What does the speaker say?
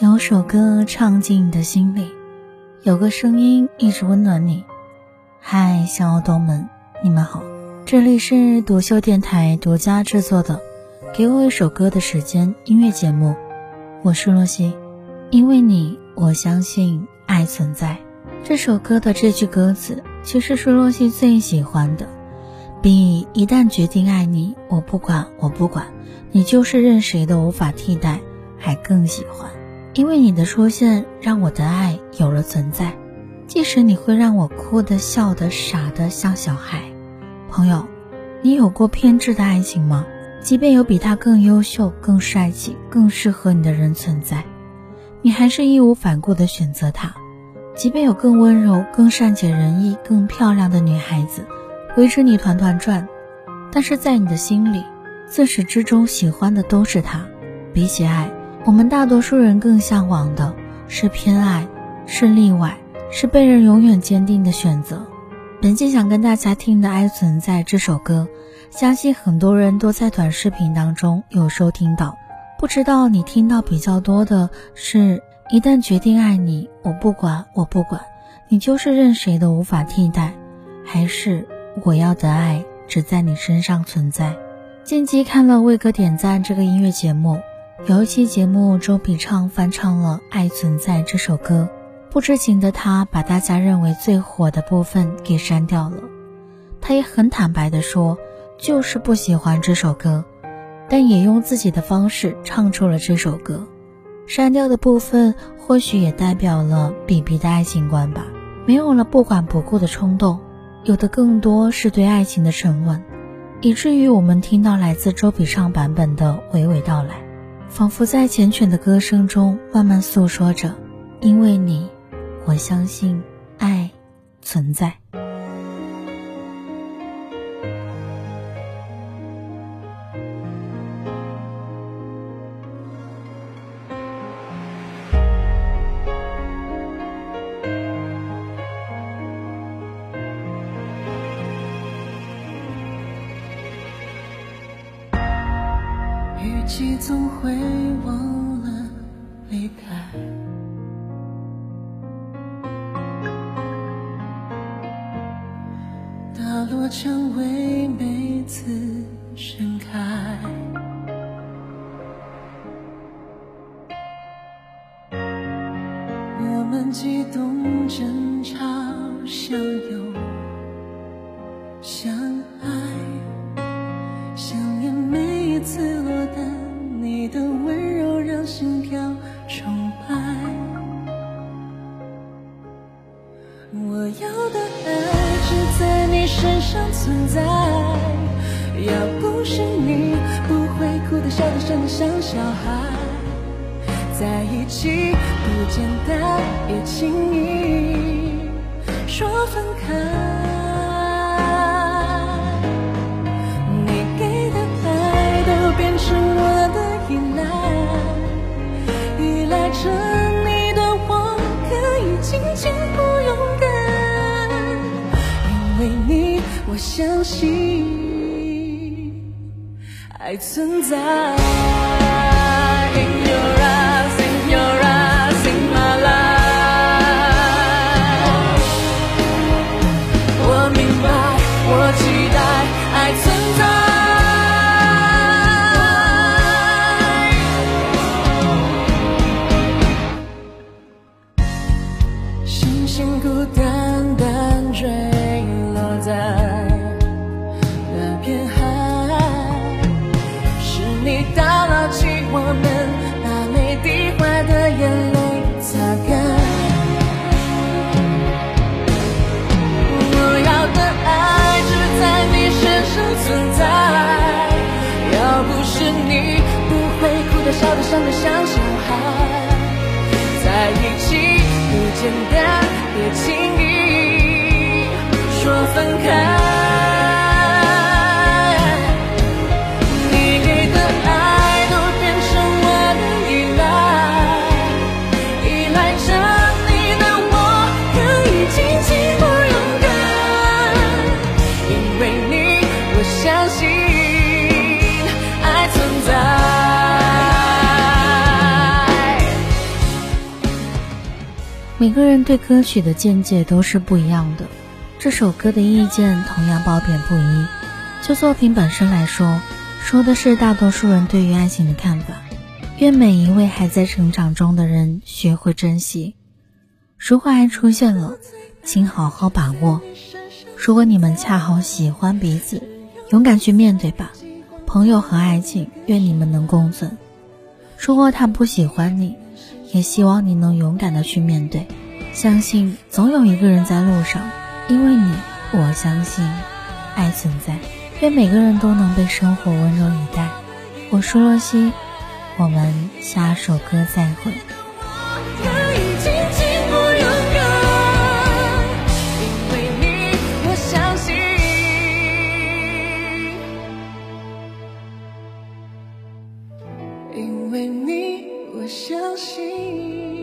有首歌唱进你的心里，有个声音一直温暖你。嗨，小耳朵们，你们好，这里是独秀电台独家制作的《给我一首歌的时间》音乐节目，我是洛西。因为你，我相信爱存在。这首歌的这句歌词，其实是洛西最喜欢的，比一旦决定爱你，我不管，我不管。你就是任谁都无法替代，还更喜欢，因为你的出现让我的爱有了存在。即使你会让我哭的、笑的、傻的像小孩，朋友，你有过偏执的爱情吗？即便有比他更优秀、更帅气、更适合你的人存在，你还是义无反顾的选择他。即便有更温柔、更善解人意、更漂亮的女孩子围着你团团转，但是在你的心里。自始至终喜欢的都是他。比起爱，我们大多数人更向往的是偏爱，是例外，是被人永远坚定的选择。本期想跟大家听的《爱存在》这首歌，相信很多人都在短视频当中有收听到。不知道你听到比较多的是：一旦决定爱你，我不管，我不管，你就是任谁都无法替代，还是我要的爱只在你身上存在？近期看了为哥点赞这个音乐节目，有一期节目周笔畅翻唱了《爱存在》这首歌，不知情的他把大家认为最火的部分给删掉了。他也很坦白的说，就是不喜欢这首歌，但也用自己的方式唱出了这首歌。删掉的部分或许也代表了 B B 的爱情观吧，没有了不管不顾的冲动，有的更多是对爱情的沉稳。以至于我们听到来自周笔畅版本的娓娓道来，仿佛在缱绻的歌声中慢慢诉说着：“因为你，我相信爱存在。”雨季总会忘了离开，大落蔷薇每次盛开，我们激动争吵，相拥相爱，想念每一次。上存在，要不是你，不会哭得笑得傻得像小孩。在一起不简单，也轻易说分开。相信爱存在。伤得像小孩，在一起不简单，别轻易说分开。每个人对歌曲的见解都是不一样的，这首歌的意见同样褒贬不一。就作品本身来说，说的是大多数人对于爱情的看法。愿每一位还在成长中的人学会珍惜。如果爱出现了，请好好把握。如果你们恰好喜欢彼此，勇敢去面对吧。朋友和爱情，愿你们能共存。如果他不喜欢你，也希望你能勇敢的去面对。相信总有一个人在路上，因为你，我相信爱存在。愿每个人都能被生活温柔以待。我是若曦。我们下首歌再会。因为你，相信。